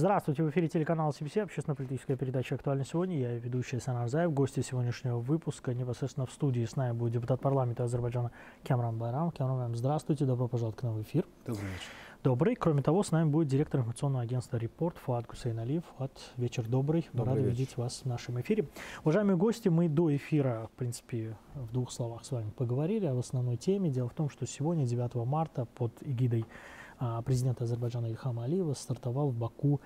Здравствуйте, в эфире телеканала CBC, общественно-политическая передача «Актуально сегодня». Я ведущий Санар Заев. Гости сегодняшнего выпуска непосредственно в студии с нами будет депутат парламента Азербайджана Кемран Байрам. Кемран, здравствуйте, добро пожаловать к нам в эфир. Добрый вечер. Добрый. Кроме того, с нами будет директор информационного агентства «Репорт» Фуат Гусейналиев. Фуат, вечер добрый. добрый Рады вечер. видеть вас в нашем эфире. Уважаемые гости, мы до эфира, в принципе, в двух словах с вами поговорили о основной теме. Дело в том, что сегодня, 9 марта, под эгидой президента Азербайджана Ильхама Алиева стартовал в Баку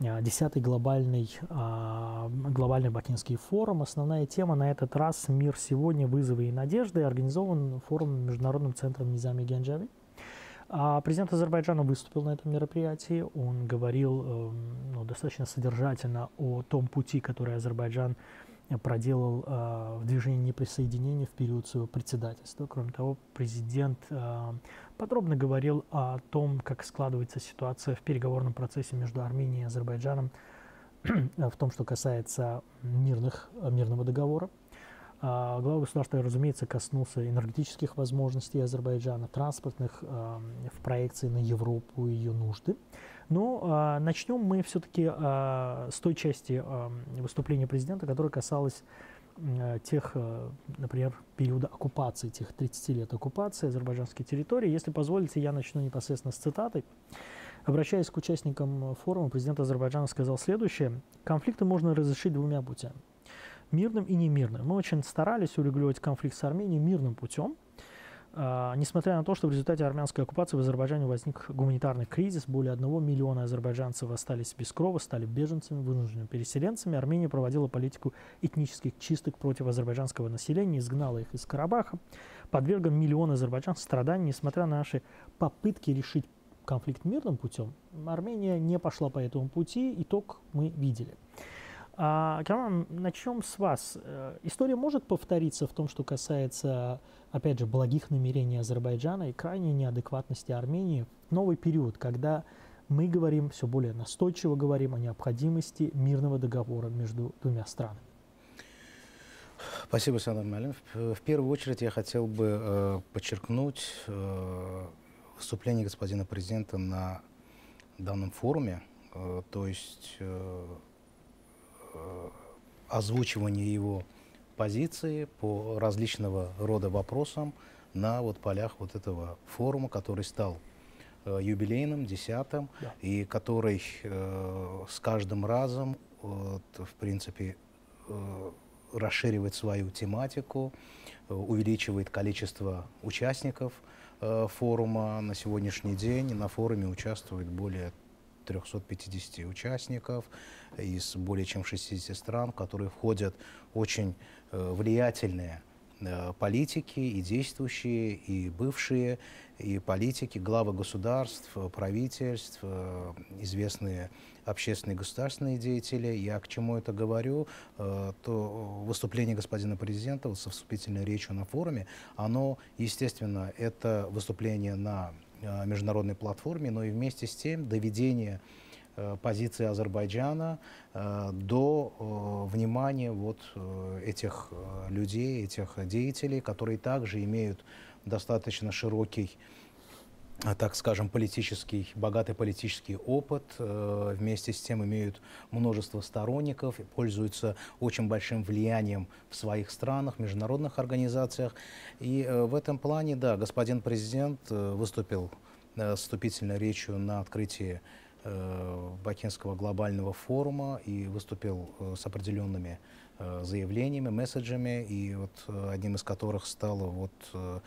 10-й глобальный, а, глобальный Бакинский форум. Основная тема на этот раз «Мир сегодня. Вызовы и надежды». Организован форум Международным центром Низами Генджави. А президент Азербайджана выступил на этом мероприятии. Он говорил э, ну, достаточно содержательно о том пути, который Азербайджан проделал э, в движении неприсоединения в период своего председательства. Кроме того, президент э, подробно говорил о том, как складывается ситуация в переговорном процессе между Арменией и Азербайджаном в том, что касается мирных, мирного договора. Глава государства, разумеется, коснулся энергетических возможностей Азербайджана, транспортных в проекции на Европу и ее нужды. Но а, начнем мы все-таки с той части выступления президента, которая касалась тех, например, периода оккупации, тех 30 лет оккупации азербайджанской территории. Если позволите, я начну непосредственно с цитаты. Обращаясь к участникам форума, президент Азербайджана сказал следующее. Конфликты можно разрешить двумя путями мирным и немирным. Мы очень старались урегулировать конфликт с Арменией мирным путем, несмотря на то, что в результате армянской оккупации в Азербайджане возник гуманитарный кризис, более одного миллиона азербайджанцев остались без крова, стали беженцами, вынужденными переселенцами, Армения проводила политику этнических чисток против азербайджанского населения, изгнала их из Карабаха, подвергла миллионы азербайджанцев страданиям, несмотря на наши попытки решить конфликт мирным путем, Армения не пошла по этому пути, итог мы видели. А, Керман, начнем с вас. Э, история может повториться в том, что касается, опять же, благих намерений Азербайджана и крайней неадекватности Армении новый период, когда мы говорим, все более настойчиво говорим о необходимости мирного договора между двумя странами. Спасибо, Санар Малин. В первую очередь я хотел бы э, подчеркнуть э, выступление господина президента на данном форуме. Э, то есть Э, озвучивание его позиции по различного рода вопросам на вот полях вот этого форума, который стал э, юбилейным, десятым, да. и который э, с каждым разом, вот, в принципе, э, расширивает свою тематику, э, увеличивает количество участников э, форума. На сегодняшний день на форуме участвует более 350 участников из более чем 60 стран, в которые входят очень э, влиятельные э, политики и действующие, и бывшие, и политики, главы государств, правительств, э, известные общественные и государственные деятели. Я к чему это говорю, то выступление господина президента со вступительной речью на форуме, оно, естественно, это выступление на международной платформе, но и вместе с тем доведение э, позиции Азербайджана э, до внимания вот этих людей, этих деятелей, которые также имеют достаточно широкий так скажем, политический, богатый политический опыт, э, вместе с тем имеют множество сторонников, пользуются очень большим влиянием в своих странах, международных организациях. И э, в этом плане, да, господин президент э, выступил вступительной речью на открытии Бакинского глобального форума и выступил с определенными заявлениями, месседжами, и вот одним из которых стало вот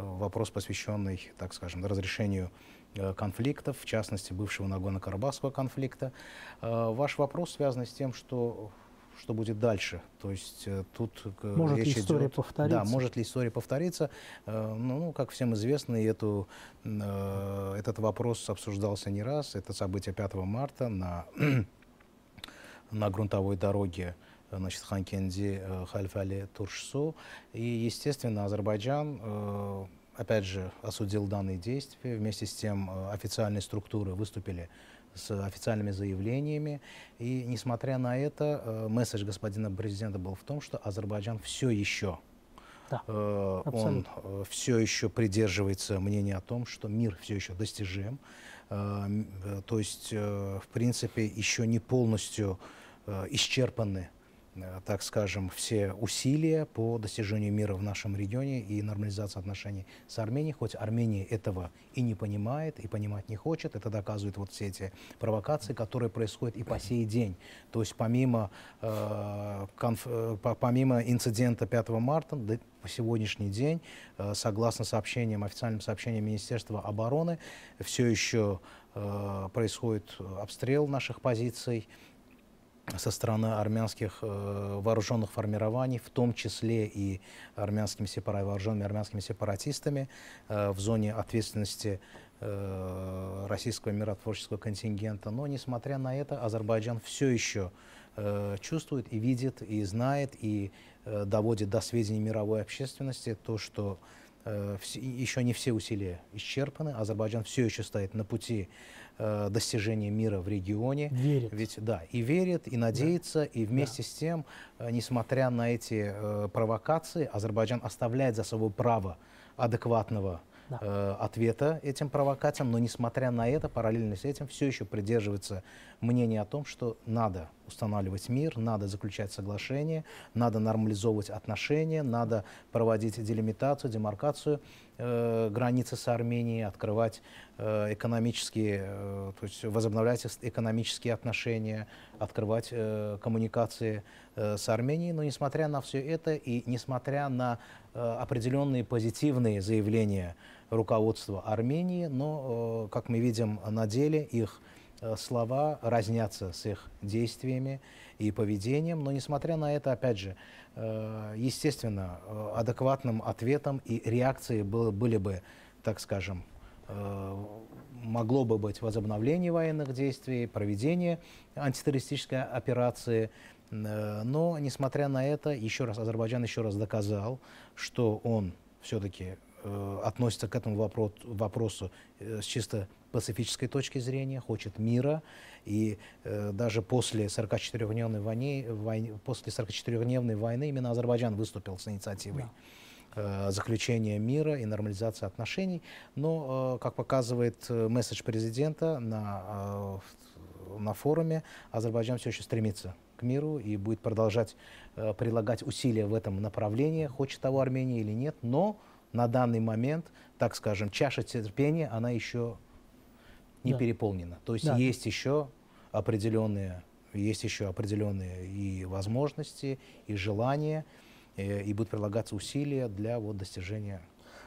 вопрос, посвященный, так скажем, разрешению э, конфликтов, в частности, бывшего Нагорно-Карабахского конфликта. Э, ваш вопрос связан с тем, что что будет дальше. То есть тут может речь ли история идет, повториться? Да, может ли история повториться? Ну, ну как всем известно, эту, этот вопрос обсуждался не раз. Это событие 5 марта на, на грунтовой дороге значит, Ханкенди, э, Хальфали, Туршсу. И, естественно, Азербайджан, э, опять же, осудил данные действия. Вместе с тем э, официальные структуры выступили с официальными заявлениями. И, несмотря на это, месседж господина президента был в том, что Азербайджан все еще да, он все еще придерживается мнения о том, что мир все еще достижим, То есть, в принципе, еще не полностью исчерпаны Э, так скажем, все усилия по достижению мира в нашем регионе и нормализации отношений с Арменией, хоть Армения этого и не понимает, и понимать не хочет. Это доказывают вот все эти провокации, которые происходят и по сей день. То есть помимо, э, конф, э, помимо инцидента 5 марта, по сегодняшний день, э, согласно сообщениям, официальным сообщениям Министерства обороны, все еще э, происходит обстрел наших позиций, со стороны армянских э, вооруженных формирований, в том числе и армянскими сепара, вооруженными армянскими сепаратистами э, в зоне ответственности э, российского миротворческого контингента. Но, несмотря на это, Азербайджан все еще э, чувствует и видит, и знает, и э, доводит до сведения мировой общественности то, что э, еще не все усилия исчерпаны. Азербайджан все еще стоит на пути э, достижения мира в регионе. Верит. Ведь, да, и верит, и надеется, да. и вместе да. с тем, э, несмотря на эти э, провокации, Азербайджан оставляет за собой право адекватного да. э, ответа этим провокациям, но несмотря на это, параллельно с этим все еще придерживается мнения о том, что надо устанавливать мир, надо заключать соглашения, надо нормализовывать отношения, надо проводить делимитацию, демаркацию э, границы с Арменией, открывать э, экономические, э, то есть возобновлять экономические отношения, открывать э, коммуникации э, с Арменией. Но несмотря на все это и несмотря на э, определенные позитивные заявления руководства Армении, но, э, как мы видим на деле, их слова разнятся с их действиями и поведением. Но, несмотря на это, опять же, э, естественно, адекватным ответом и реакцией были бы, так скажем, могло бы быть возобновление военных действий, проведение антитеррористической операции. Но, несмотря на это, еще раз Азербайджан еще раз доказал, что он все-таки Э, относится к этому вопрос, вопросу э, с чисто пацифической точки зрения, хочет мира. И э, даже после 44-дневной войны, войны, после 44-дневной войны именно Азербайджан выступил с инициативой да. э, заключения мира и нормализации отношений. Но, э, как показывает э, месседж президента на, на форуме, Азербайджан все еще стремится к миру и будет продолжать прилагать усилия в этом направлении, хочет того Армения или нет, но на данный момент, так скажем, чаша терпения, она еще не да. переполнена. То есть да. есть еще определенные, есть еще определенные и возможности, и желания, и, э, и будут прилагаться усилия для вот, достижения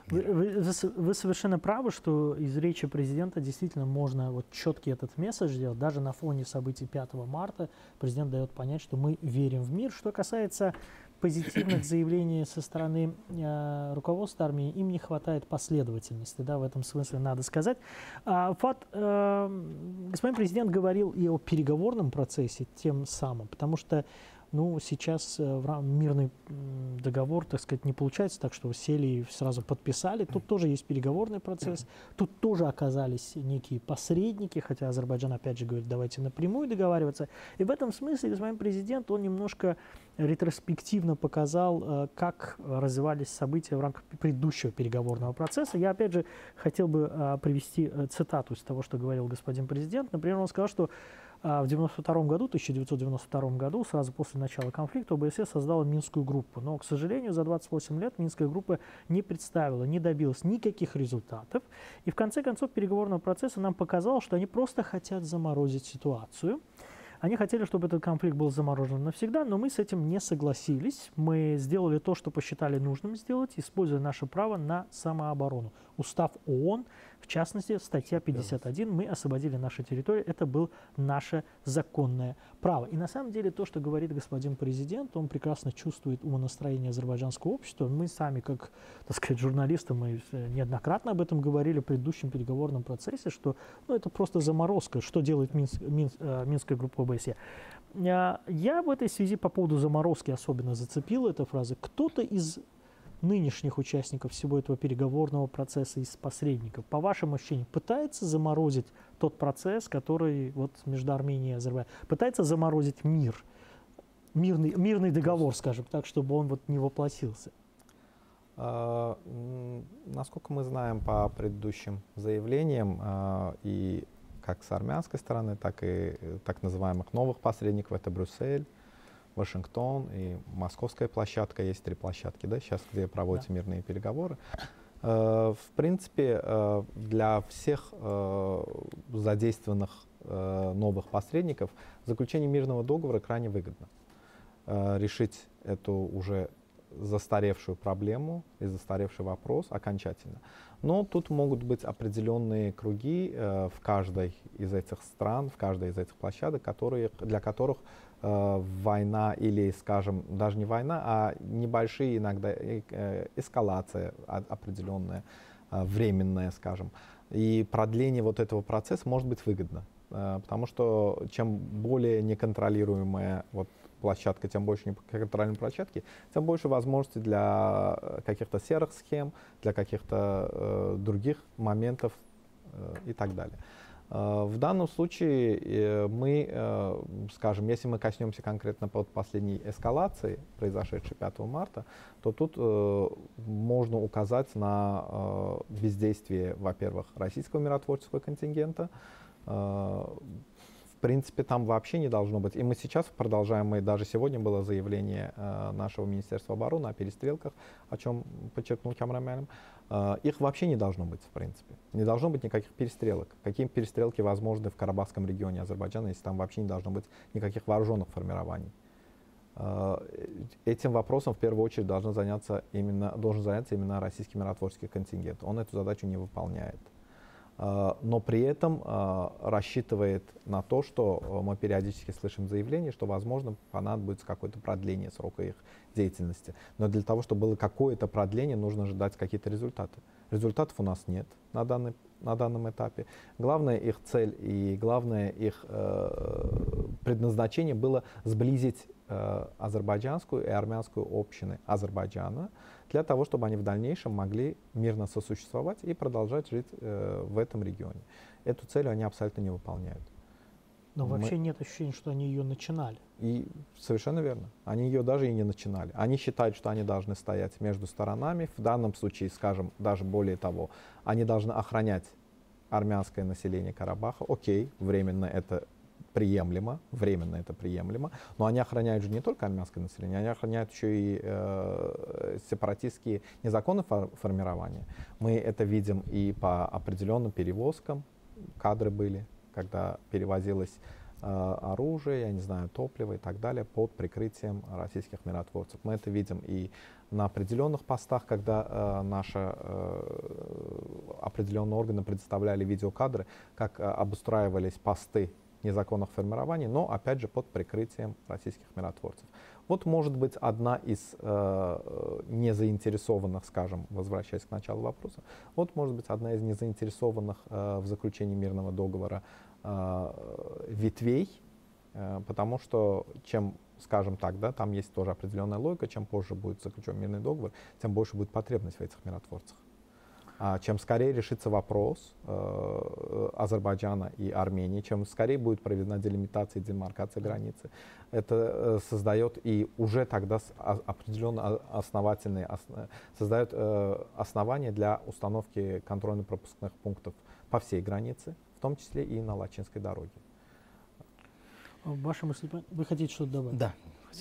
вы, вы, вы совершенно правы, что из речи президента действительно можно вот четкий этот месседж сделать. Даже на фоне событий 5 марта президент дает понять, что мы верим в мир. Что касается позитивных заявлений со стороны э, руководства армии, им не хватает последовательности, да, в этом смысле надо сказать. А, Фат, э, господин президент говорил и о переговорном процессе тем самым, потому что ну, сейчас э, мирный договор, так сказать, не получается так, что сели и сразу подписали. Тут тоже есть переговорный процесс. Тут тоже оказались некие посредники, хотя Азербайджан опять же говорит, давайте напрямую договариваться. И в этом смысле господин президент, он немножко ретроспективно показал, э, как развивались события в рамках предыдущего переговорного процесса. Я опять же хотел бы э, привести цитату из того, что говорил господин президент. Например, он сказал, что а в 1992 году, 1992 году, сразу после начала конфликта, ОБСЕ создала Минскую группу. Но, к сожалению, за 28 лет Минская группа не представила, не добилась никаких результатов. И в конце концов переговорного процесса нам показалось, что они просто хотят заморозить ситуацию. Они хотели, чтобы этот конфликт был заморожен навсегда, но мы с этим не согласились. Мы сделали то, что посчитали нужным сделать, используя наше право на самооборону. Устав ООН в частности, статья 51, мы освободили наши территории, это было наше законное право. И на самом деле то, что говорит господин президент, он прекрасно чувствует умонастроение азербайджанского общества. Мы сами, как, так сказать, журналисты, мы неоднократно об этом говорили в предыдущем переговорном процессе, что ну, это просто заморозка, что делает Минск, Минск, э, Минская группа ОБСЕ. Я в этой связи по поводу заморозки особенно зацепил эта фраза. Кто-то из нынешних участников всего этого переговорного процесса из посредников, по вашим ощущениям, пытается заморозить тот процесс, который вот между Арменией и Азербайджаном, пытается заморозить мир, мирный, мирный договор, скажем так, чтобы он вот не воплотился? А, насколько мы знаем по предыдущим заявлениям, а, и как с армянской стороны, так и так называемых новых посредников, это Брюссель, Вашингтон и московская площадка, есть три площадки, да, сейчас, где проводятся да. мирные переговоры. Э, в принципе, э, для всех задействованных новых посредников заключение мирного договора крайне выгодно. Решить эту уже застаревшую проблему и застаревший вопрос окончательно. Но тут могут быть определенные круги э, в каждой из этих стран, в каждой из этих площадок, которые, для которых э, война или, скажем, даже не война, а небольшие иногда э, эскалация определенная, э, временная, скажем. И продление вот этого процесса может быть выгодно. Э, потому что чем более неконтролируемая вот площадка, тем больше неконтролируемой площадки, тем больше возможностей для э, каких-то серых схем, для каких-то э, других моментов э, и так далее. Э, в данном случае э, мы, э, скажем, если мы коснемся конкретно под последней эскалации, произошедшей 5 марта, то тут можно указать на бездействие, во-первых, российского миротворческого контингента, в принципе, там вообще не должно быть. И мы сейчас продолжаем, и даже сегодня было заявление э, нашего Министерства обороны о перестрелках, о чем подчеркнул Камрамяном. Э, их вообще не должно быть, в принципе. Не должно быть никаких перестрелок. Какие перестрелки возможны в Карабахском регионе Азербайджана, если там вообще не должно быть никаких вооруженных формирований? Э, этим вопросом в первую очередь должен заняться именно, должен заняться именно российский миротворческий контингент. Он эту задачу не выполняет. А, но при этом а, рассчитывает на то, что а, мы периодически слышим заявление, что, возможно, понадобится какое-то продление срока их деятельности. Но для того, чтобы было какое-то продление, нужно ожидать какие-то результаты. Результатов у нас нет на, данный, на данном этапе. Главная их цель и главное их э, предназначение было сблизить э, азербайджанскую и армянскую общины Азербайджана, для того, чтобы они в дальнейшем могли мирно сосуществовать и продолжать жить э, в этом регионе. Эту цель они абсолютно не выполняют. Но Мы... вообще нет ощущения, что они ее начинали. И совершенно верно. Они ее даже и не начинали. Они считают, что они должны стоять между сторонами. В данном случае, скажем, даже более того, они должны охранять армянское население Карабаха. Окей, временно это приемлемо, временно это приемлемо, но они охраняют же не только армянское население, они охраняют еще и э, сепаратистские незаконные фор формирования. Мы это видим и по определенным перевозкам, кадры были, когда перевозилось э, оружие, я не знаю, топливо и так далее под прикрытием российских миротворцев. Мы это видим и на определенных постах, когда э, наши э, определенные органы предоставляли видеокадры, как э, обустраивались посты незаконных формирований, но опять же под прикрытием российских миротворцев. Вот может быть одна из э, незаинтересованных, скажем, возвращаясь к началу вопроса, вот может быть одна из незаинтересованных э, в заключении мирного договора э, ветвей, э, потому что чем скажем так, да, там есть тоже определенная логика, чем позже будет заключен мирный договор, тем больше будет потребность в этих миротворцах. А чем скорее решится вопрос э, Азербайджана и Армении, чем скорее будет проведена делимитация и демаркация границы, это э, создает и уже тогда определенно основательные, ос, создает э, основания для установки контрольно-пропускных пунктов по всей границе, в том числе и на Лачинской дороге. Ваша мысль, вы хотите что-то добавить? Да,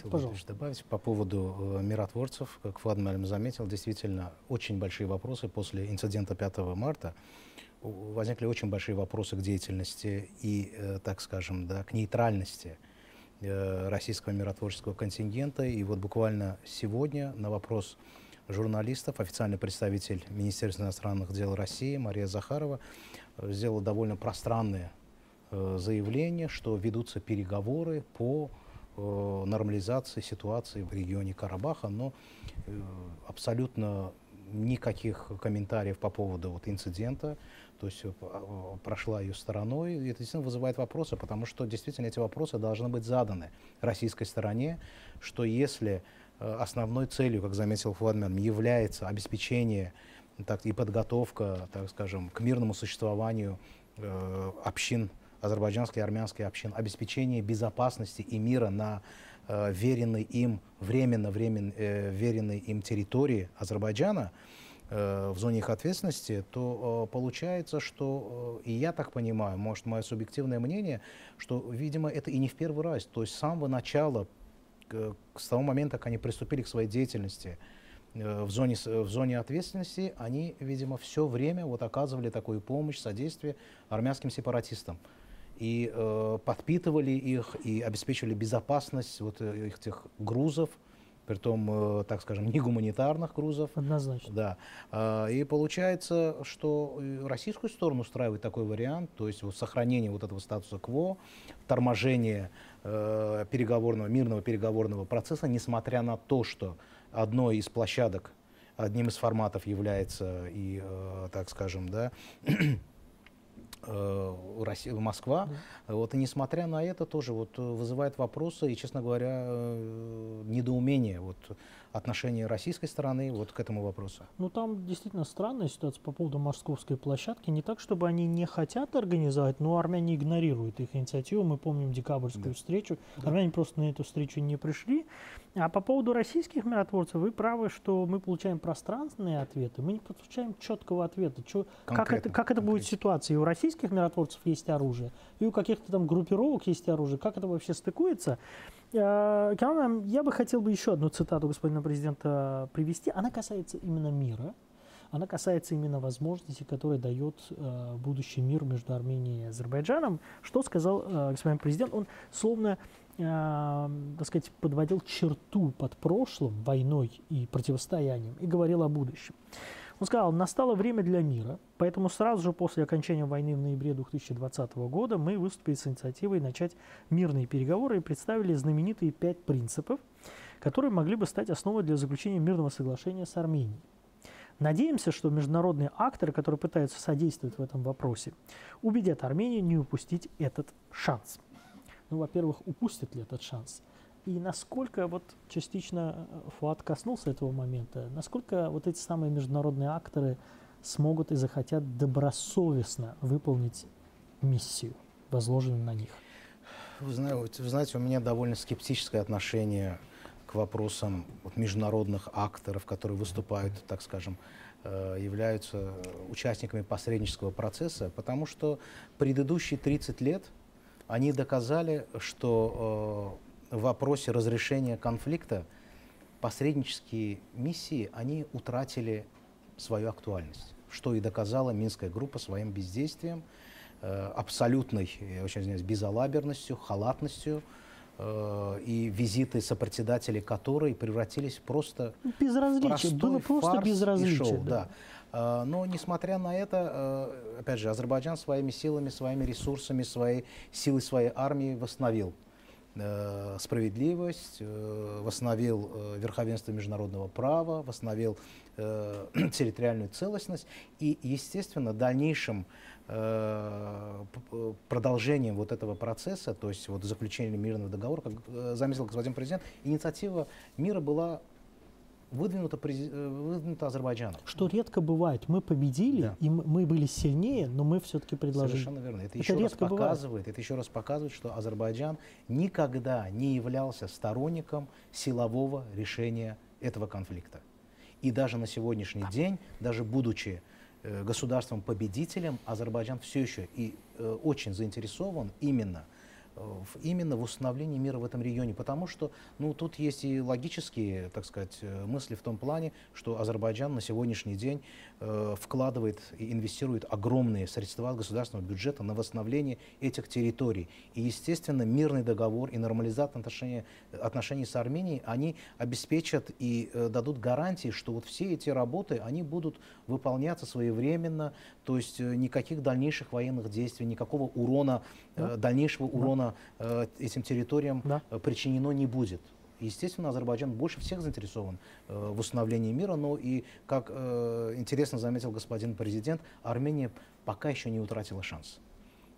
хотел бы добавить по поводу э, миротворцев. Как Фадмалем заметил, действительно очень большие вопросы после инцидента 5 марта. Возникли очень большие вопросы к деятельности и, э, так скажем, да, к нейтральности э, российского миротворческого контингента. И вот буквально сегодня на вопрос журналистов официальный представитель Министерства иностранных дел России Мария Захарова э, сделала довольно пространное э, заявление, что ведутся переговоры по э, нормализации ситуации в регионе Карабаха, но э, абсолютно никаких комментариев по поводу вот, инцидента, то есть э, э, прошла ее стороной. И это действительно вызывает вопросы, потому что действительно эти вопросы должны быть заданы российской стороне, что если э, основной целью, как заметил Фладман, является обеспечение так, и подготовка, так скажем, к мирному существованию э, общин азербайджанской и армянской общин, обеспечение безопасности и мира на э, веренной им, временно, временно э, веренной им территории Азербайджана, э, в зоне их ответственности, то э, получается, что, э, и я так понимаю, может, мое субъективное мнение, что, видимо, это и не в первый раз, то есть с самого начала, с того момента, как они приступили к своей деятельности, в зоне, в зоне ответственности, они, видимо, все время вот оказывали такую помощь, содействие армянским сепаратистам. И э, подпитывали их, и обеспечивали безопасность вот э, этих грузов, притом, э, так скажем, не гуманитарных грузов. Однозначно. Да. Э, и получается, что российскую сторону устраивает такой вариант, то есть вот сохранение вот этого статуса КВО, торможение э, переговорного, мирного переговорного процесса, несмотря на то, что одной из площадок, одним из форматов является и, э, так скажем, да, э, Россия, Москва. Да. Вот, и несмотря на это, тоже вот вызывает вопросы и, честно говоря, э, недоумение вот, отношение российской стороны вот к этому вопросу? Ну, там действительно странная ситуация по поводу московской площадки. Не так, чтобы они не хотят организовать, но армяне игнорируют их инициативу. Мы помним декабрьскую да. встречу. Да. Армяне просто на эту встречу не пришли. А по поводу российских миротворцев, вы правы, что мы получаем пространственные ответы, мы не получаем четкого ответа. Чё, как это, как это будет ситуация? И у российских миротворцев есть оружие, и у каких-то там группировок есть оружие. Как это вообще стыкуется? Э, я бы хотел бы еще одну цитату господина президента привести. Она касается именно мира. Она касается именно возможностей, которые дает э, будущий мир между Арменией и Азербайджаном. Что сказал э, господин президент? Он словно, так сказать, подводил черту под прошлым, войной и противостоянием и говорил о будущем. Он сказал, настало время для мира, поэтому сразу же после окончания войны в ноябре 2020 года мы выступили с инициативой начать мирные переговоры и представили знаменитые пять принципов, которые могли бы стать основой для заключения мирного соглашения с Арменией. Надеемся, что международные акторы, которые пытаются содействовать в этом вопросе, убедят Армению не упустить этот шанс. Ну, во-первых, упустят ли этот шанс – и насколько вот частично э, Фуат коснулся этого момента, насколько вот эти самые международные акторы смогут и захотят добросовестно выполнить миссию, возложенную на них? Вы знаете, вы знаете, у меня довольно скептическое отношение к вопросам вот, международных акторов, которые выступают, так скажем, э, являются участниками посреднического процесса, потому что предыдущие 30 лет они доказали, что э, в вопросе разрешения конфликта посреднические миссии, они утратили свою актуальность, что и доказала Минская группа своим бездействием, э, абсолютной, я очень извиняюсь, безалаберностью, халатностью, э, и визиты сопредседателей которой превратились просто безразличие, в было просто безразличие. Шоу, да. да. Э, но несмотря на это, опять же, Азербайджан своими силами, своими ресурсами, своей силой своей армии восстановил справедливость, э, восстановил э, верховенство международного права, восстановил территориальную целостность и, естественно, дальнейшим продолжением вот этого процесса, то есть вот заключением мирного договора, как заметил господин президент, инициатива мира была выдвинуто, э, выдвинуто Азербайджаном. Что редко бывает. Мы победили, да. и мы были сильнее, но мы все-таки предложили. Совершенно верно. Это, это еще раз показывает, это еще раз показывает, что Азербайджан никогда не являлся сторонником силового решения этого конфликта. И даже на сегодняшний да. день, даже будучи э, государством-победителем, Азербайджан все еще и э, очень заинтересован именно – именно в установлении мира в этом регионе, потому что ну, тут есть и логические, так сказать, э, мысли в том плане, что Азербайджан на сегодняшний день э, вкладывает и инвестирует огромные средства государственного бюджета на восстановление этих территорий. И, естественно, мирный договор и нормализация отношений, отношений с Арменией, они обеспечат и э, дадут гарантии, что вот все эти работы, они будут выполняться своевременно, то есть э, никаких дальнейших военных действий, никакого урона, э, дальнейшего урона э, этим территориям да. Э, причинено не будет. Естественно, Азербайджан больше всех заинтересован э, в установлении мира, но и, как э, интересно заметил господин президент, Армения пока еще не утратила шанс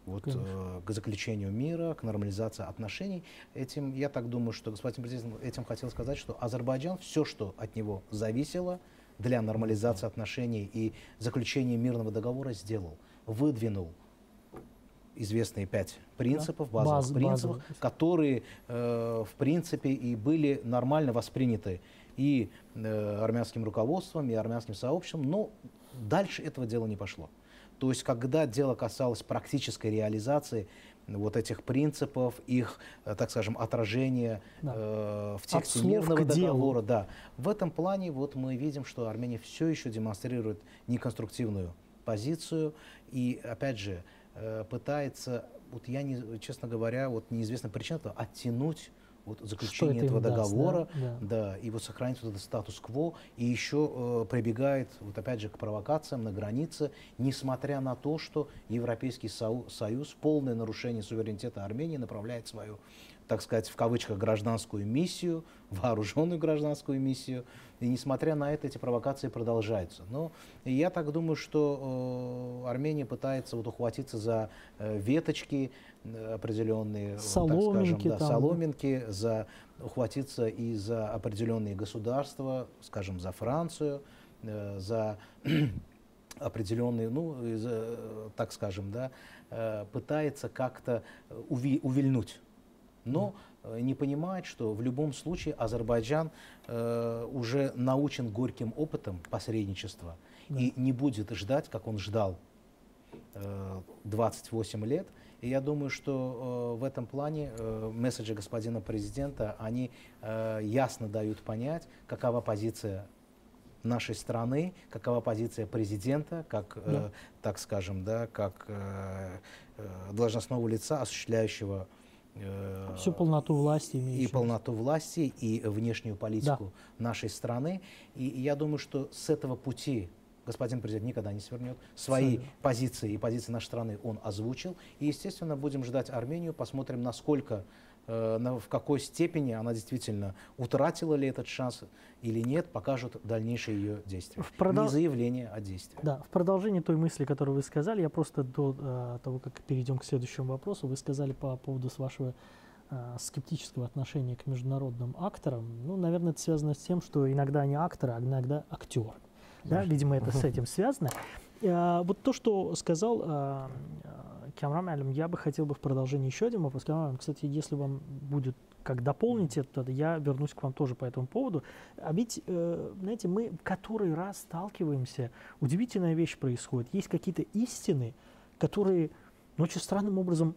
вот, э, к заключению мира, к нормализации отношений. Этим, я так думаю, что господин президент этим хотел сказать, что Азербайджан все, что от него зависело для нормализации отношений и заключения мирного договора, сделал, выдвинул известные пять принципов, базовых Баз, принципов, базовых. которые, э, в принципе, и были нормально восприняты и э, армянским руководством, и армянским сообществом, но дальше этого дела не пошло. То есть, когда дело касалось практической реализации вот этих принципов, их, э, так скажем, отражения да. э, в тексте мирного договора, да, в этом плане вот мы видим, что Армения все еще демонстрирует неконструктивную позицию и, опять же, э, пытается, вот я, не, честно говоря, вот неизвестна причина, оттянуть вот заключение этого договора, даст, да? Да. да, и вот сохранить вот этот статус-кво, и еще э, прибегает, вот опять же, к провокациям на границе, несмотря на то, что Европейский Союз в полное нарушение суверенитета Армении направляет свою, так сказать, в кавычках, гражданскую миссию, вооруженную гражданскую миссию, и несмотря на это, эти провокации продолжаются. Но я так думаю, что э, Армения пытается вот ухватиться за э, веточки, определенные соломинки, так скажем, да, соломинки, за, ухватиться и за определенные государства, скажем, за Францию, э, за определенные, ну, так скажем, да, э, пытается как-то уви, увильнуть. Но э, не понимает, что в любом случае Азербайджан э, уже научен горьким опытом посредничества да. и не будет ждать, как он ждал э, 28 лет, и я думаю, что э, в этом плане э, месседжи господина президента, они э, ясно дают понять, какова позиция нашей страны, какова позиция президента, как, да. э, так скажем, да, как э, э должностного лица, осуществляющего э, всю полноту власти, и полноту власти, и внешнюю политику да. нашей страны. И, я думаю, что с этого пути господин президент никогда не свернет. Свои Абсолютно. позиции и позиции нашей страны он озвучил. И, естественно, будем ждать Армению, посмотрим, насколько э, на, в какой степени она действительно утратила ли этот шанс или нет, покажут дальнейшие ее действия. В продол... Не заявление, а действия. Да, в продолжении той мысли, которую вы сказали, я просто до э, того, как перейдем к следующему вопросу, вы сказали по поводу с вашего э, скептического отношения к международным акторам. Ну, наверное, это связано с тем, что иногда они акторы, а иногда актеры. Да, видимо, это с этим связано. А, вот то, что сказал а, Камрам Алим, я бы хотел бы в продолжении еще один вопрос. Камрам, кстати, если вам будет как дополнить это, я вернусь к вам тоже по этому поводу. А ведь, э, знаете, мы в который раз сталкиваемся, удивительная вещь происходит. Есть какие-то истины, которые ну, очень странным образом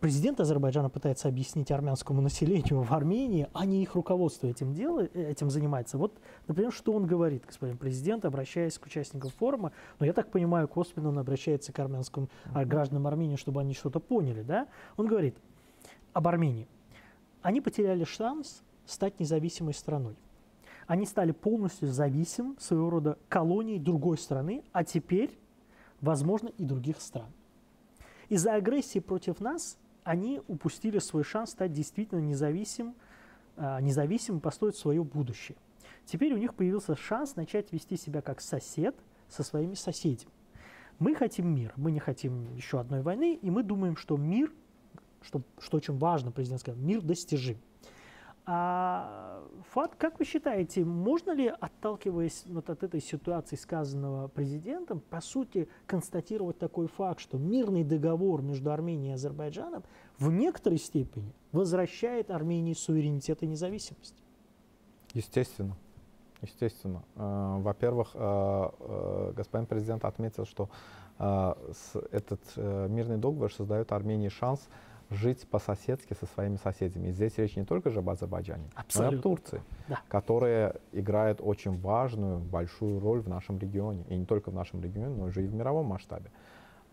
президент Азербайджана пытается объяснить армянскому населению в Армении, а не их руководство этим, делает, этим занимается. Вот, например, что он говорит, господин президент, обращаясь к участникам форума, но я так понимаю, косвенно он обращается к армянским mm-hmm. гражданам Армении, чтобы они что-то поняли, да? Он говорит об Армении. Они потеряли шанс стать независимой страной. Они стали полностью зависим, своего рода колонией другой страны, а теперь, возможно, и других стран. Из-за агрессии против нас они упустили свой шанс стать действительно независимым, а, независимым, построить свое будущее. Теперь у них появился шанс начать вести себя как сосед со своими соседями. Мы хотим мир, мы не хотим еще одной войны, и мы думаем, что мир, что, что очень важно, президент сказал, мир достижим. А факт, как вы считаете, можно ли, отталкиваясь вот от этой ситуации, сказанного президентом, по сути констатировать такой факт, что мирный договор между Арменией и Азербайджаном в некоторой степени возвращает Армении суверенитет и независимость? Естественно. Естественно. Э, во-первых, э, э, господин президент отметил, что этот мирный договор создает Армении шанс жить по-соседски со своими соседями. И здесь речь не только же об Азербайджане, Абсолютно. но и о Турции, да. которая играет очень важную, большую роль в нашем регионе. И не только в нашем регионе, но и в мировом масштабе.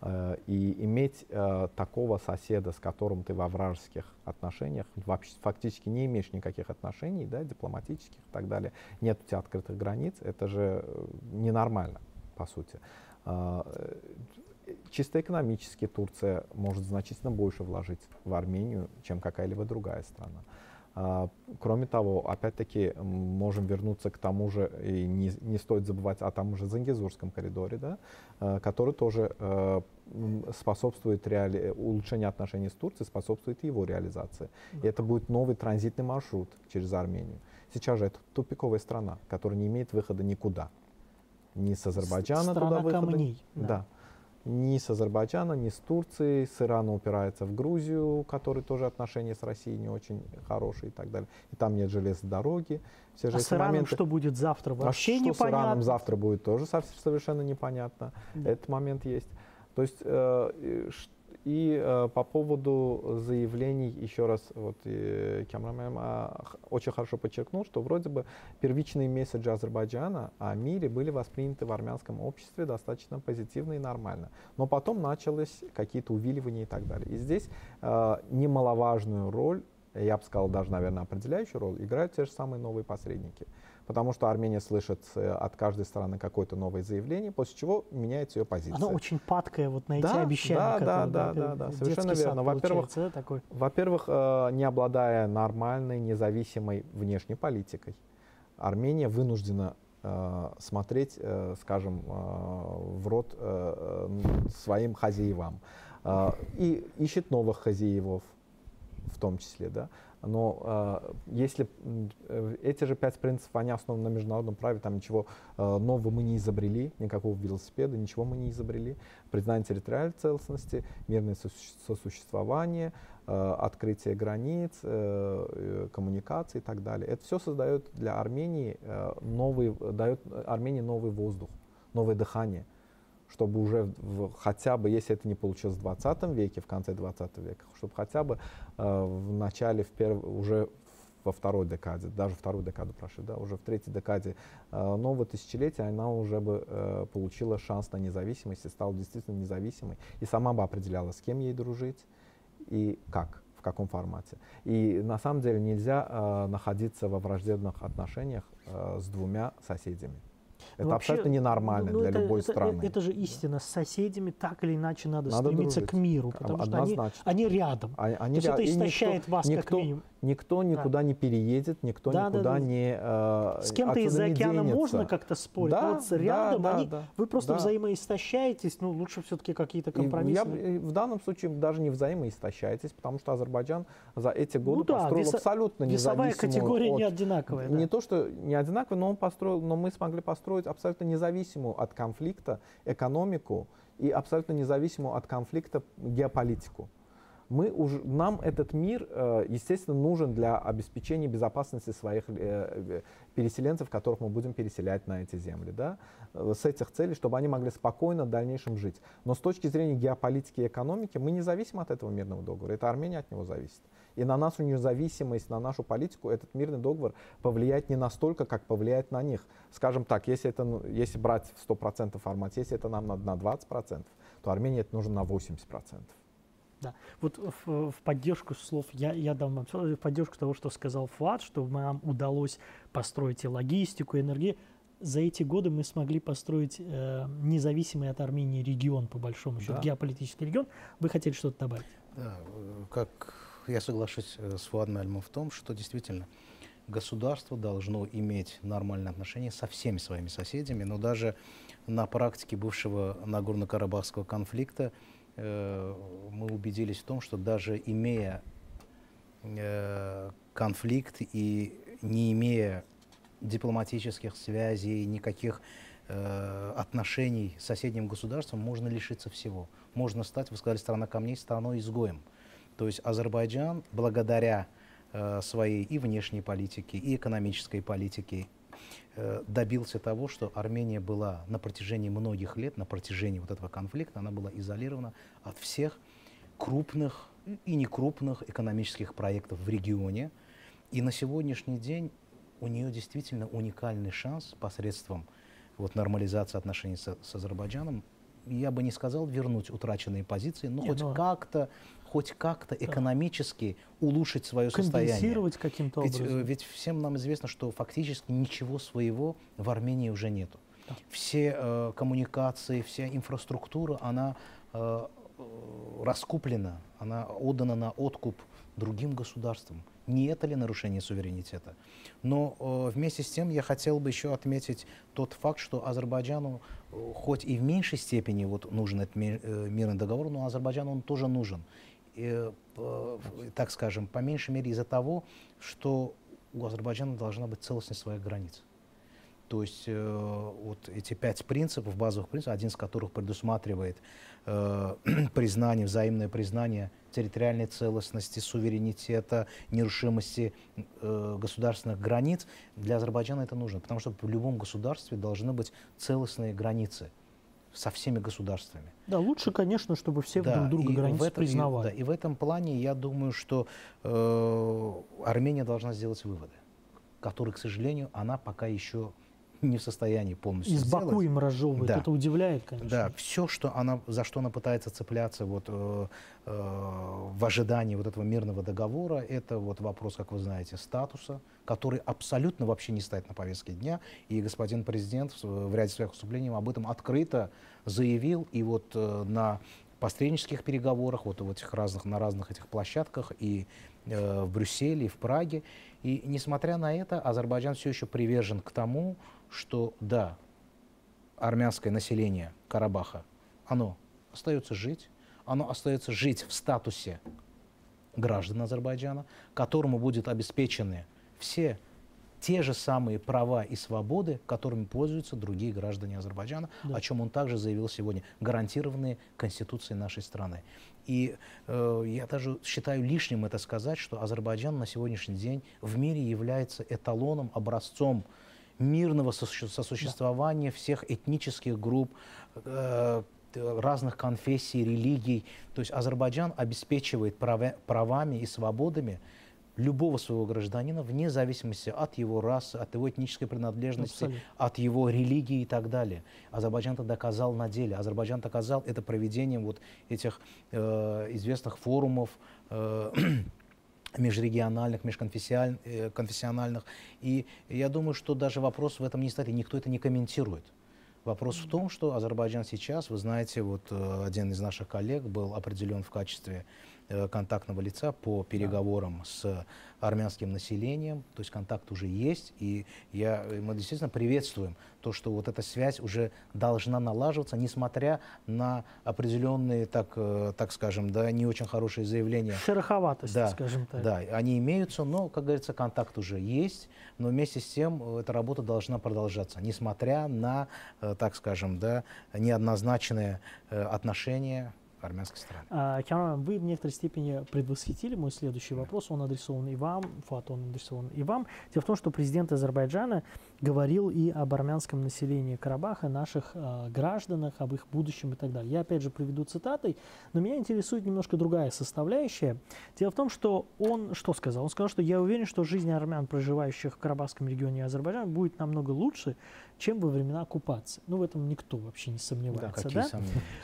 Э, и иметь э, такого соседа, с которым ты во вражеских отношениях, вообще фактически не имеешь никаких отношений, да, дипломатических и так далее, нет у тебя открытых границ, это же э, ненормально, по сути чисто экономически Турция может значительно больше вложить в Армению, чем какая-либо другая страна. А, кроме того, опять-таки, можем вернуться к тому же, и не, не стоит забывать о том же Зангизурском коридоре, да, а, который тоже а, способствует реали... улучшению отношений с Турцией, способствует его реализации. И это будет новый транзитный маршрут через Армению. Сейчас же это тупиковая страна, которая не имеет выхода никуда. Ни с Азербайджана Страна туда выхода. камней. Да. да ни с Азербайджана, ни с Турцией. С Ирана упирается в Грузию, который тоже отношения с Россией не очень хорошие и так далее. И там нет железной дороги. Все же а с Ираном моменты... что будет завтра вообще а непонятно? Что с Ираном завтра будет тоже совершенно непонятно. Да. Этот момент есть. То есть э, и э, по поводу заявлений, еще раз, вот Кямрамем э, очень хорошо подчеркнул, что вроде бы первичные месседжи Азербайджана о мире были восприняты в армянском обществе достаточно позитивно и нормально. Но потом началось какие-то увиливания и так далее. И здесь э, немаловажную роль, я бы сказал даже, наверное, определяющую роль, играют те же самые новые посредники потому что Армения слышит э, от каждой стороны какое-то новое заявление, после чего меняется ее позиция. Оно очень падкое вот на эти да, обещания. Да, которые, да, да, да, да, совершенно верно. Во-первых, да, такой? во-первых, э, не обладая нормальной, независимой внешней политикой, Армения вынуждена э, смотреть, скажем, в рот своим хозяевам и ищет новых хозяевов в том числе, да. Но э, если э, эти же пять принципов, они основаны на международном праве, там ничего э, нового мы не изобрели, никакого велосипеда, ничего мы не изобрели. Признание территориальной целостности, мирное сосуществование, э, открытие границ, э, э, коммуникации и так далее. Это все создает для Армении э, новый, дает Армении новый воздух, новое дыхание чтобы уже в, хотя бы, если это не получилось в 20 веке, в конце 20 века, чтобы хотя бы э, в начале, в перв, уже во второй декаде, даже вторую декаду прошли, да, уже в третьей декаде э, нового тысячелетия она уже бы э, получила шанс на независимость и стала действительно независимой, и сама бы определяла, с кем ей дружить и как в каком формате. И на самом деле нельзя э, находиться во враждебных отношениях э, с двумя соседями. Это Вообще, абсолютно ненормально ну, для это, любой это, страны. Это, это же истина. С соседями так или иначе надо, надо стремиться дружить. к миру, потому что они, они рядом. Они, они То есть это истощает никто, вас никто, как минимум. Никто никуда да. не переедет, никто да, никуда да, да. не э, С кем-то из-за океана денется. можно как-то спорить, да, вот рядом да, они, да, вы просто да. взаимоистощаетесь, ну лучше все-таки какие-то компромиссы. Я, в данном случае даже не взаимоистощаетесь, потому что Азербайджан за эти годы ну, да, построил веса, абсолютно независимую... Весовая категория от, не одинаковая. Да. Не то, что не одинаковая, но он построил, но мы смогли построить абсолютно независимую от конфликта экономику и абсолютно независимую от конфликта геополитику мы уже, нам этот мир, э, естественно, нужен для обеспечения безопасности своих э, э, переселенцев, которых мы будем переселять на эти земли, да, с этих целей, чтобы они могли спокойно в дальнейшем жить. Но с точки зрения геополитики и экономики мы не зависим от этого мирного договора, это Армения от него зависит. И на нашу независимость, на нашу политику этот мирный договор повлияет не настолько, как повлияет на них. Скажем так, если, это, ну, если брать в 100% формат, если это нам надо на 20%, то Армении это нужно на 80%. Да. Вот в, в поддержку слов, я, я дам вам в поддержку того, что сказал Флад, что нам удалось построить и логистику, и энергию. За эти годы мы смогли построить э, независимый от Армении регион, по большому счету, да. геополитический регион. Вы хотели что-то добавить? Да, как я соглашусь э, с Фуадом Альмом в том, что действительно государство должно иметь нормальные отношения со всеми своими соседями, но даже на практике бывшего Нагорно-Карабахского конфликта Э, мы убедились в том, что даже имея э, конфликт и не имея дипломатических связей, никаких э, отношений с соседним государством, можно лишиться всего. Можно стать, вы сказали, страна камней, страной изгоем. То есть Азербайджан, благодаря своей и внешней политике, и экономической политике, Э, добился того, что Армения была на протяжении многих лет, на протяжении вот этого конфликта, она была изолирована от всех крупных и некрупных экономических проектов в регионе. И на сегодняшний день у нее действительно уникальный шанс посредством вот, нормализации отношений с, с Азербайджаном я бы не сказал вернуть утраченные позиции, но не, хоть но... как-то хоть как-то да. экономически улучшить свое состояние. Компенсировать каким-то образом. Ведь, ведь всем нам известно, что фактически ничего своего в Армении уже нету. Да. Все э, коммуникации, вся инфраструктура, она э, раскуплена, она отдана на откуп другим государствам. Не это ли нарушение суверенитета? Но э, вместе с тем я хотел бы еще отметить тот факт, что Азербайджану, э, хоть и в меньшей степени вот, нужен этот ми, э, мирный договор, но Азербайджану он тоже нужен. Э, так скажем, по меньшей мере из-за того, что у Азербайджана должна быть целостность своих границ. То есть э, вот эти пять принципов, базовых принципов, один из которых предусматривает э, признание, взаимное признание территориальной целостности, суверенитета, нерушимости э, государственных границ, для Азербайджана это нужно, потому что в любом государстве должны быть целостные границы со всеми государствами. Да, лучше, конечно, чтобы все да, друг друга границы этом, признавали. И, да, и в этом плане я думаю, что э, Армения должна сделать выводы, которые, к сожалению, она пока еще не в состоянии полностью Из сделать. Баку им разжевывает, да. это удивляет, конечно. Да, все, что она, за что она пытается цепляться вот, э, э, в ожидании вот этого мирного договора, это вот вопрос, как вы знаете, статуса, который абсолютно вообще не стоит на повестке дня. И господин президент в, в ряде своих выступлений об этом открыто заявил. И вот э, на посреднических переговорах, вот в этих разных, на разных этих площадках и э, в Брюсселе, и в Праге. И несмотря на это, Азербайджан все еще привержен к тому, что да, армянское население Карабаха, оно остается жить, оно остается жить в статусе граждан Азербайджана, которому будут обеспечены все те же самые права и свободы, которыми пользуются другие граждане Азербайджана, да. о чем он также заявил сегодня, гарантированные Конституцией нашей страны. И э, я даже считаю лишним это сказать, что Азербайджан на сегодняшний день в мире является эталоном, образцом мирного сосуществования да. всех этнических групп, э, разных конфессий, религий. То есть Азербайджан обеспечивает права, правами и свободами любого своего гражданина вне зависимости от его расы, от его этнической принадлежности, Абсолютно. от его религии и так далее. Азербайджан это доказал на деле. Азербайджан доказал это проведением вот этих э, известных форумов, э, межрегиональных, межконфессиональных. Э, и я думаю, что даже вопрос в этом не стоит, и никто это не комментирует. Вопрос в том, что Азербайджан сейчас, вы знаете, вот э, один из наших коллег был определен в качестве контактного лица по переговорам да. с армянским населением, то есть контакт уже есть, и я, мы действительно приветствуем то, что вот эта связь уже должна налаживаться, несмотря на определенные, так, э, так скажем, да, не очень хорошие заявления. Шероховатость, да, скажем так. Да, они имеются, но, как говорится, контакт уже есть, но вместе с тем э, эта работа должна продолжаться, несмотря на, так скажем, да, неоднозначные отношения армянской стороны. А, Камран, вы в некоторой степени предвосхитили мой следующий вопрос. Он адресован и вам, Фат, он адресован и вам. Дело в том, что президент Азербайджана говорил и об армянском населении Карабаха, наших э, гражданах, об их будущем и так далее. Я опять же приведу цитатой, но меня интересует немножко другая составляющая. Дело в том, что он что сказал? Он сказал, что я уверен, что жизнь армян, проживающих в Карабахском регионе Азербайджана, будет намного лучше, чем во времена оккупации. Ну, в этом никто вообще не сомневается. Да, да?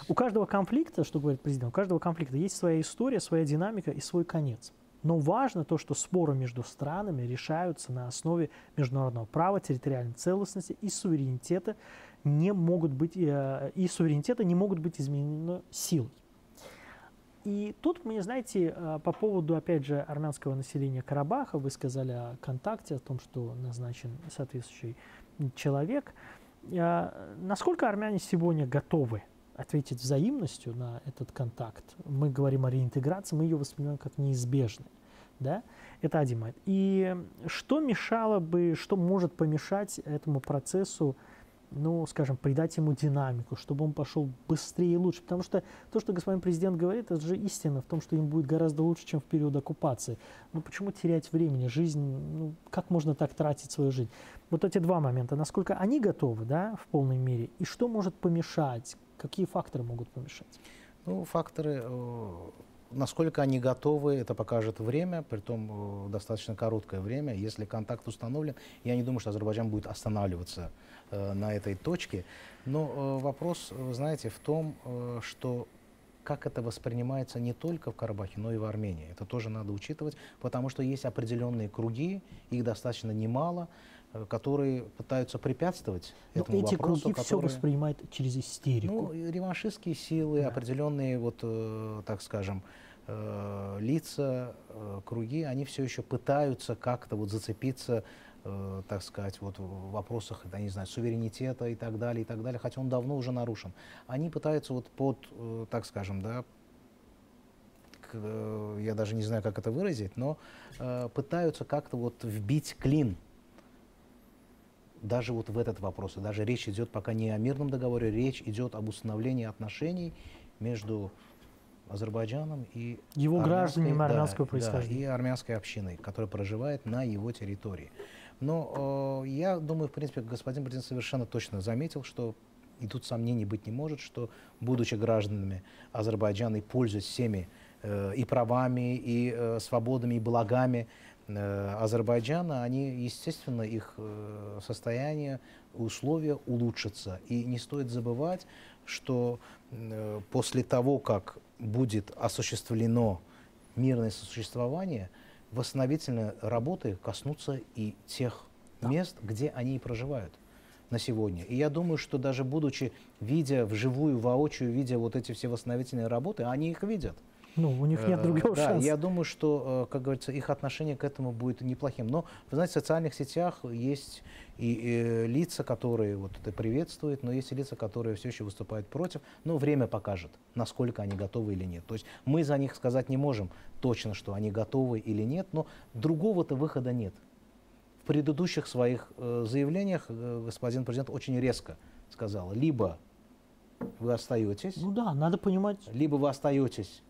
У каждого конфликта, что говорит президент, у каждого конфликта есть своя история, своя динамика и свой конец. Но важно то, что споры между странами решаются на основе международного права, территориальной целостности и суверенитета не могут быть, э, и суверенитета не могут быть изменены силой. И тут мне, знаете, э, по поводу, опять же, армянского населения Карабаха, вы сказали о контакте, о том, что назначен соответствующий человек. Э, насколько армяне сегодня готовы ответить взаимностью на этот контакт? Мы говорим о реинтеграции, мы ее воспринимаем как неизбежную. Да? Это один момент. И что мешало бы, что может помешать этому процессу ну, скажем, придать ему динамику, чтобы он пошел быстрее и лучше. Потому что то, что господин президент говорит, это же истина в том, что им будет гораздо лучше, чем в период оккупации. Ну, почему терять времени? Жизнь, ну, как можно так тратить свою жизнь? Вот эти два момента. Насколько они готовы, да, в полной мере, и что может помешать? Какие факторы могут помешать? Ну, факторы э, Насколько они готовы, это покажет время, при том э, достаточно короткое время. Если контакт установлен, я не думаю, что Азербайджан будет останавливаться на этой точке. Но э, вопрос, вы знаете, в том, э, что как это воспринимается не только в Карабахе, но и в Армении. Это тоже надо учитывать, потому что есть определенные круги, их достаточно немало, э, которые пытаются препятствовать Но этому эти вопросу. круги которые... все воспринимают через истерику. Ну, реваншистские силы, да. определенные, вот, э, так скажем, э, лица, э, круги, они все еще пытаются как-то вот зацепиться, э, так сказать, вот в вопросах, я не знаю, суверенитета и так далее, и так далее, хотя он давно уже нарушен. Они пытаются вот под, э, так скажем, да, к, э, я даже не знаю, как это выразить, но э, пытаются как-то вот вбить клин даже вот в этот вопрос, и даже речь идет пока не о мирном договоре, речь идет об установлении отношений между Азербайджаном и его гражданами армянского да, происхождения. Да, и армянской общиной, которая проживает на его территории. Но э, я думаю, в принципе, господин президент совершенно точно заметил, что и тут сомнений быть не может, что, будучи гражданами Азербайджана и пользуясь всеми э, и правами, и э, свободами, и благами э, Азербайджана, они, естественно, их э, состояние, условия улучшатся. И не стоит забывать, что э, после того, как будет осуществлено мирное сосуществование, восстановительные работы коснутся и тех да. мест, где они и проживают на сегодня. И я думаю, что даже будучи, видя вживую, воочию, видя вот эти все восстановительные работы, они их видят. Ну, у них нет э, другого да, шанса. Я думаю, что, э, как говорится, их отношение к этому будет неплохим. Но, вы знаете, в социальных сетях есть и, и лица, которые вот это приветствуют, но есть и лица, которые все еще выступают против. Но время покажет, насколько они готовы или нет. То есть мы за них сказать не можем точно, что они готовы или нет, но другого-то выхода нет. В предыдущих своих э, заявлениях э, господин президент очень резко сказал, либо вы остаетесь. Ну да, надо понимать. Либо вы остаетесь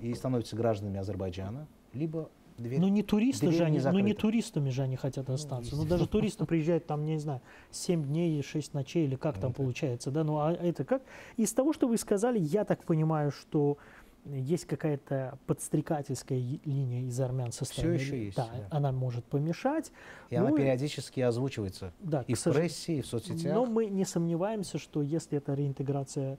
и становятся гражданами Азербайджана, либо дверь. Ну не туристы же они, ну не туристами же они хотят ну, остаться. Ну, ну даже туристы приезжают там, не знаю, 7 дней и 6 ночей или как там получается, да? Ну а это как? Из того, что вы сказали, я так понимаю, что есть какая-то подстрекательская линия из армян со стороны. Все еще есть. Да, да. она может помешать. И ну, она периодически озвучивается да, и в прессе, и в соцсетях. Но мы не сомневаемся, что если эта реинтеграция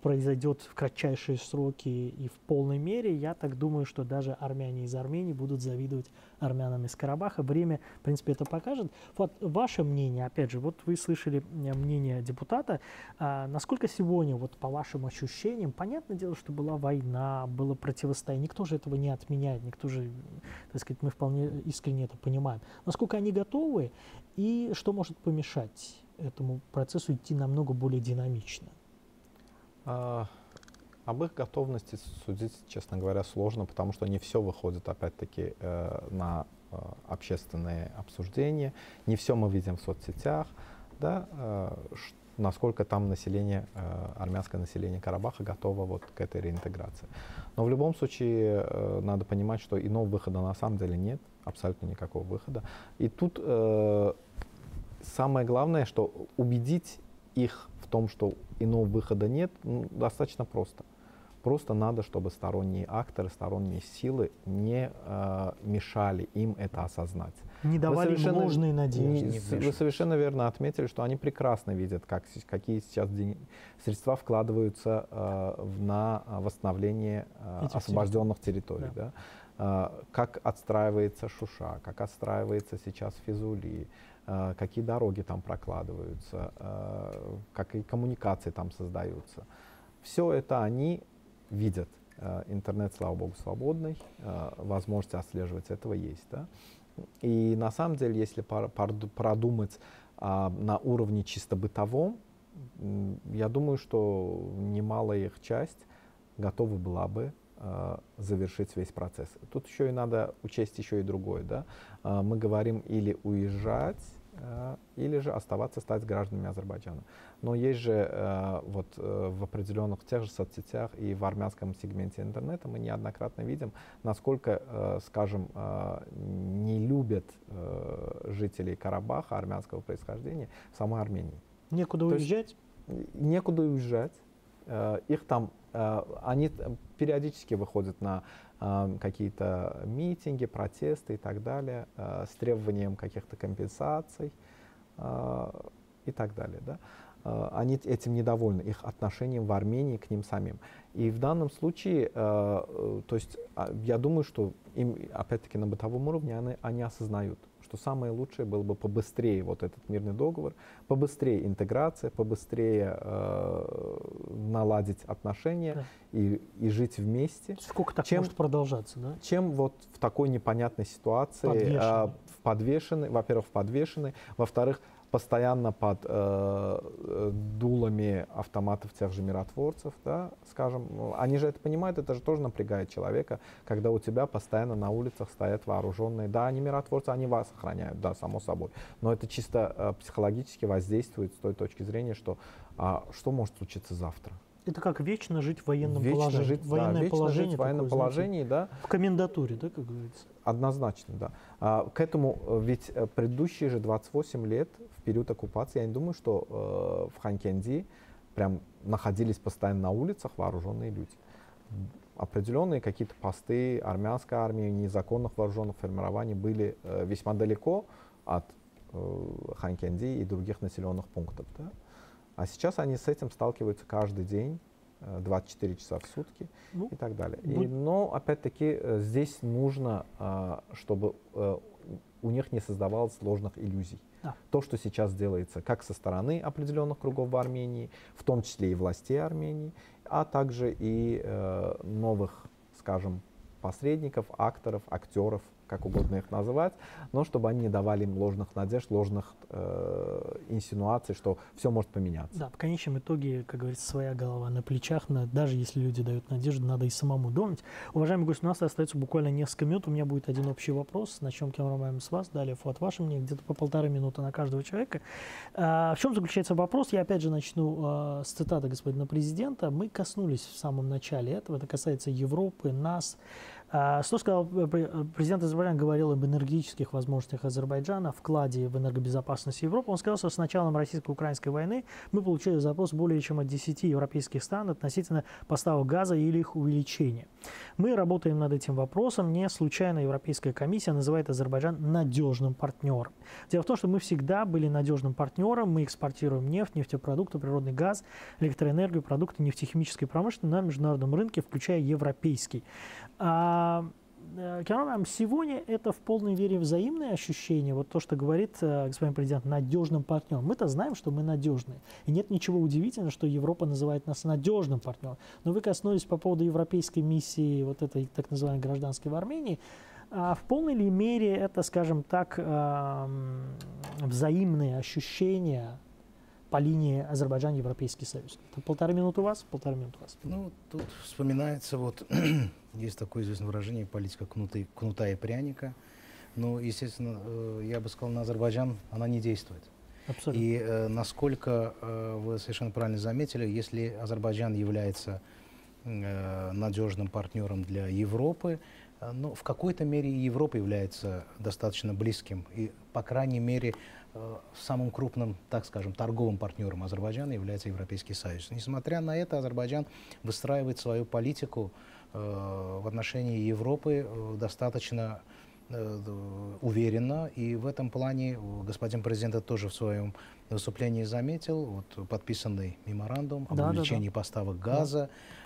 произойдет в кратчайшие сроки и в полной мере, я так думаю, что даже армяне из Армении будут завидовать армянам из Карабаха. Время, в принципе, это покажет. Вот ваше мнение, опять же, вот вы слышали мнение депутата, а, насколько сегодня, вот по вашим ощущениям, понятное дело, что была война, было противостояние, никто же этого не отменяет, никто же, так сказать, мы вполне искренне это понимаем. Насколько они готовы и что может помешать этому процессу идти намного более динамично? А, об их готовности судить, честно говоря, сложно, потому что не все выходит, опять-таки, э, на э, общественные обсуждения, не все мы видим в соцсетях, да, э, насколько там население, армянское население Карабаха готово вот к этой реинтеграции. Но в любом случае надо понимать, что иного выхода на самом деле нет, абсолютно никакого выхода. И тут самое главное, что убедить их том, что иного выхода нет, ну, достаточно просто. Просто надо, чтобы сторонние акторы, сторонние силы не э, мешали им это осознать. Не давали им ложные надежды. Не, вы совершенно верно отметили, что они прекрасно видят, как, какие сейчас день, средства вкладываются э, на восстановление э, освобожденных территорий. Да. Да? Э, как отстраивается Шуша, как отстраивается сейчас Физули, какие дороги там прокладываются, э, какие коммуникации там создаются. Все это они видят. Э, интернет, слава богу, свободный, возможность отслеживать этого есть. Да? И на самом деле, если продумать а, на уровне чисто бытовом, я думаю, что немалая их часть готова была бы завершить весь процесс. Тут еще и надо учесть еще и другое. Да? Мы говорим или уезжать, Э, или же оставаться, стать гражданами Азербайджана. Но есть же э, вот э, в определенных тех же соцсетях и в армянском сегменте интернета мы неоднократно видим, насколько, скажем, не любят жителей Карабаха армянского происхождения в самой Армении. Некуда То уезжать? Некуда уезжать. Их там, они периодически выходят на какие-то митинги, протесты и так далее, э, с требованием каких-то компенсаций э, и так далее. Да? Э, они этим недовольны, их отношением в Армении к ним самим. И в данном случае, то есть а, я думаю, что им, опять-таки, на бытовом уровне они, они осознают, что самое лучшее было бы побыстрее вот этот мирный договор, побыстрее интеграция, побыстрее э, наладить отношения да. и, и жить вместе. Сколько так чем, может продолжаться, да? Чем вот в такой непонятной ситуации, подвешенной. Э, в подвешенной, во-первых, в подвешенной, во-вторых, постоянно под э, э, дулами автоматов тех же миротворцев, да, скажем, они же это понимают, это же тоже напрягает человека, когда у тебя постоянно на улицах стоят вооруженные, да, они миротворцы, они вас охраняют, да, само собой, но это чисто э, психологически воздействует с той точки зрения, что а, что может случиться завтра? Это как вечно жить в военном вечно положении. Жить, Военное да, вечно положение жить в военном такое, положении, знаете, да. В комендатуре, да, как говорится. Однозначно, да. А, к этому э, ведь э, предыдущие же 28 лет в период оккупации, я не думаю, что э, в Ханкенди прям находились постоянно на улицах вооруженные люди. Определенные какие-то посты армянской армии, незаконных вооруженных формирований были э, весьма далеко от э, Ханкенди и других населенных пунктов. Да? А сейчас они с этим сталкиваются каждый день, 24 э, часа в сутки ну, и так далее. И, но опять-таки э, здесь нужно, а, чтобы э, у них не создавалось ложных иллюзий. Да. То, что сейчас делается как со стороны определенных кругов в Армении, в том числе и властей Армении, а также и новых, скажем, посредников, акторов, актеров, как угодно их называть, но чтобы они не давали им ложных надежд, ложных э, инсинуаций, что все может поменяться. Да, в конечном итоге, как говорится, своя голова на плечах, на, даже если люди дают надежду, надо и самому думать. Уважаемый гость, у нас остается буквально несколько минут, у меня будет один общий вопрос, начнем Кемрамаем с вас, далее Фуат ваше мнение, где-то по полторы минуты на каждого человека. А, в чем заключается вопрос? Я опять же начну а, с цитаты господина президента. Мы коснулись в самом начале этого, это касается Европы, нас, что сказал президент Азербайджана, говорил об энергетических возможностях Азербайджана, вкладе в энергобезопасность Европы. Он сказал, что с началом российско-украинской войны мы получили запрос более чем от 10 европейских стран относительно поставок газа или их увеличения. Мы работаем над этим вопросом. Не случайно Европейская комиссия называет Азербайджан надежным партнером. Дело в том, что мы всегда были надежным партнером. Мы экспортируем нефть, нефтепродукты, природный газ, электроэнергию, продукты нефтехимической промышленности на международном рынке, включая европейский. А, э, Керамам, сегодня это в полной вере взаимное ощущение, вот то, что говорит э, господин президент, надежным партнером. Мы-то знаем, что мы надежные. И нет ничего удивительного, что Европа называет нас надежным партнером. Но вы коснулись по поводу европейской миссии, вот этой так называемой гражданской в Армении. А в полной ли мере это, скажем так, э, взаимные ощущения по линии Азербайджан-Европейский Союз. Это полторы минуты у вас, полторы минуты у вас. Ну, тут вспоминается вот, есть такое известное выражение, политика кнута, кнута и пряника. Но, естественно, э, я бы сказал, на Азербайджан она не действует. Абсолютно. И э, насколько э, вы совершенно правильно заметили, если Азербайджан является э, надежным партнером для Европы, э, ну, в какой-то мере Европа является достаточно близким. И, по крайней мере, самым крупным, так скажем, торговым партнером Азербайджана является Европейский Союз. Несмотря на это, Азербайджан выстраивает свою политику э, в отношении Европы э, достаточно уверенно, и в этом плане господин президент тоже в своем выступлении заметил, вот подписанный меморандум об да, увеличении да, да. поставок газа, да Э,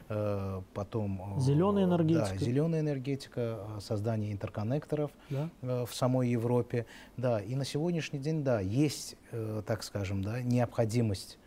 потом... Э, зеленая энергетика. Да, зеленая энергетика, э, создание интерконнекторов да? в самой Европе. Да, и на сегодняшний день, да, есть, так скажем, да, необходимость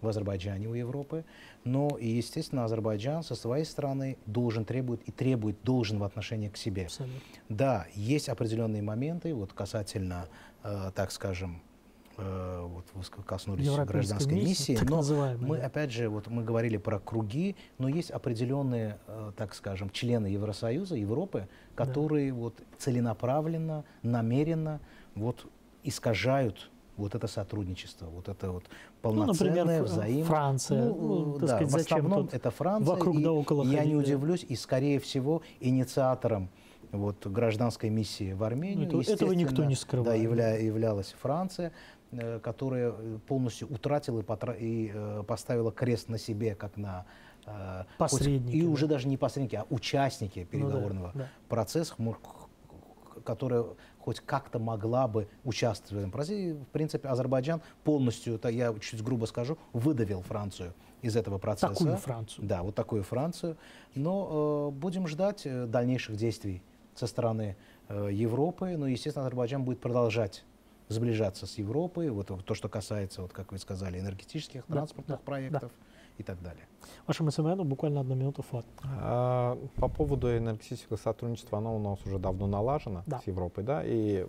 в Азербайджане у Европы, но и, естественно, Азербайджан со своей стороны должен, требует и требует, должен в отношении к себе. Абсолютно. Да, есть определенные моменты, вот касательно, э, так скажем, Э, вот вы коснулись гражданской миссии, миссии но мы опять же вот мы говорили про круги, но есть определенные, э, так скажем, члены Евросоюза, Европы, которые да. вот целенаправленно, намеренно вот искажают вот это сотрудничество, вот это вот полноценное, ну, например, взаимное. Франция. Ну, ну, да, сказать, в основном это Франция. Вокруг и да около Я не удивлюсь, и скорее всего инициатором вот, гражданской миссии в Армению. Ну, этого никто не скрывает. Да, явля, являлась Франция. Э, которая э, полностью утратила и, э, поставила крест на себе, как на посредники. и да. уже даже не посредники, а участники переговорного ну, да, да. процесса, которая хоть как-то могла бы участвовать в этом процессе. В принципе, Азербайджан полностью, это я чуть грубо скажу, выдавил Францию из этого процесса. Такую Францию. Да, вот такую Францию. Но э, будем ждать дальнейших действий со стороны э, Европы. Но, естественно, Азербайджан будет продолжать сближаться с Европой, вот то, что касается, вот, как вы сказали, энергетических, транспортных да, проектов да. и так далее. Вашему СМНу буквально одну минуту, Флат. А, по поводу энергетического сотрудничества, оно у нас уже давно налажено да. с Европой, да, и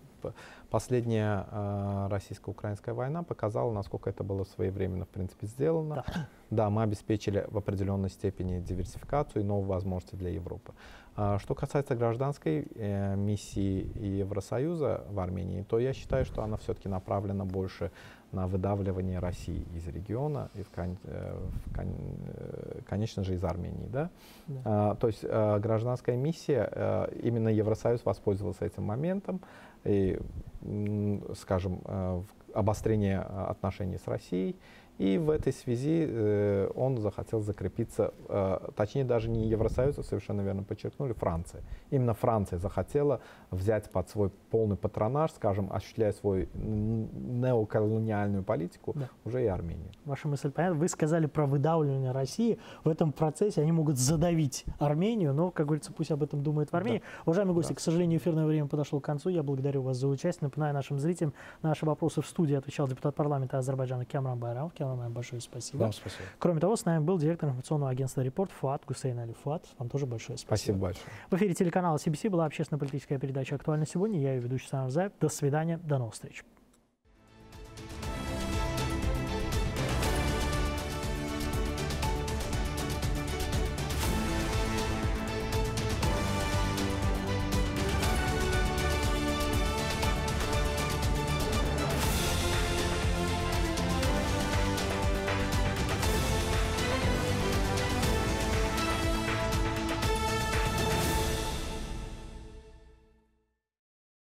последняя э, российско-украинская война показала, насколько это было своевременно, в принципе, сделано. Да. да, мы обеспечили в определенной степени диверсификацию и новые возможности для Европы. А, что касается гражданской э, миссии Евросоюза в Армении, то я считаю, что она все-таки направлена больше на выдавливание России из региона и, в, э, в, э, конечно же, из Армении. Да? Да. А, то есть а, гражданская миссия, а, именно Евросоюз воспользовался этим моментом и, скажем, обострение отношений с Россией и в этой связи э, он захотел закрепиться, э, точнее даже не Евросоюз, а совершенно верно подчеркнули, Франция. Именно Франция захотела взять под свой полный патронаж, скажем, осуществляя свою неоколониальную политику, да. уже и Армению. Ваша мысль понятна. Вы сказали про выдавливание России. В этом процессе они могут задавить Армению, но, как говорится, пусть об этом думают в Армении. Да. Уважаемые гости, да. к сожалению, эфирное время подошло к концу. Я благодарю вас за участие. Напоминаю нашим зрителям, на наши вопросы в студии отвечал депутат парламента Азербайджана Кемран Байрам. Вам большое спасибо. Вам спасибо. Кроме того, с нами был директор информационного агентства «Репорт» Фуат Гусейн Алифуат. Вам тоже большое спасибо. Спасибо большое. В эфире телеканала CBC была общественно-политическая передача «Актуально сегодня». Я ее ведущий Сан Заев. До свидания, до новых встреч.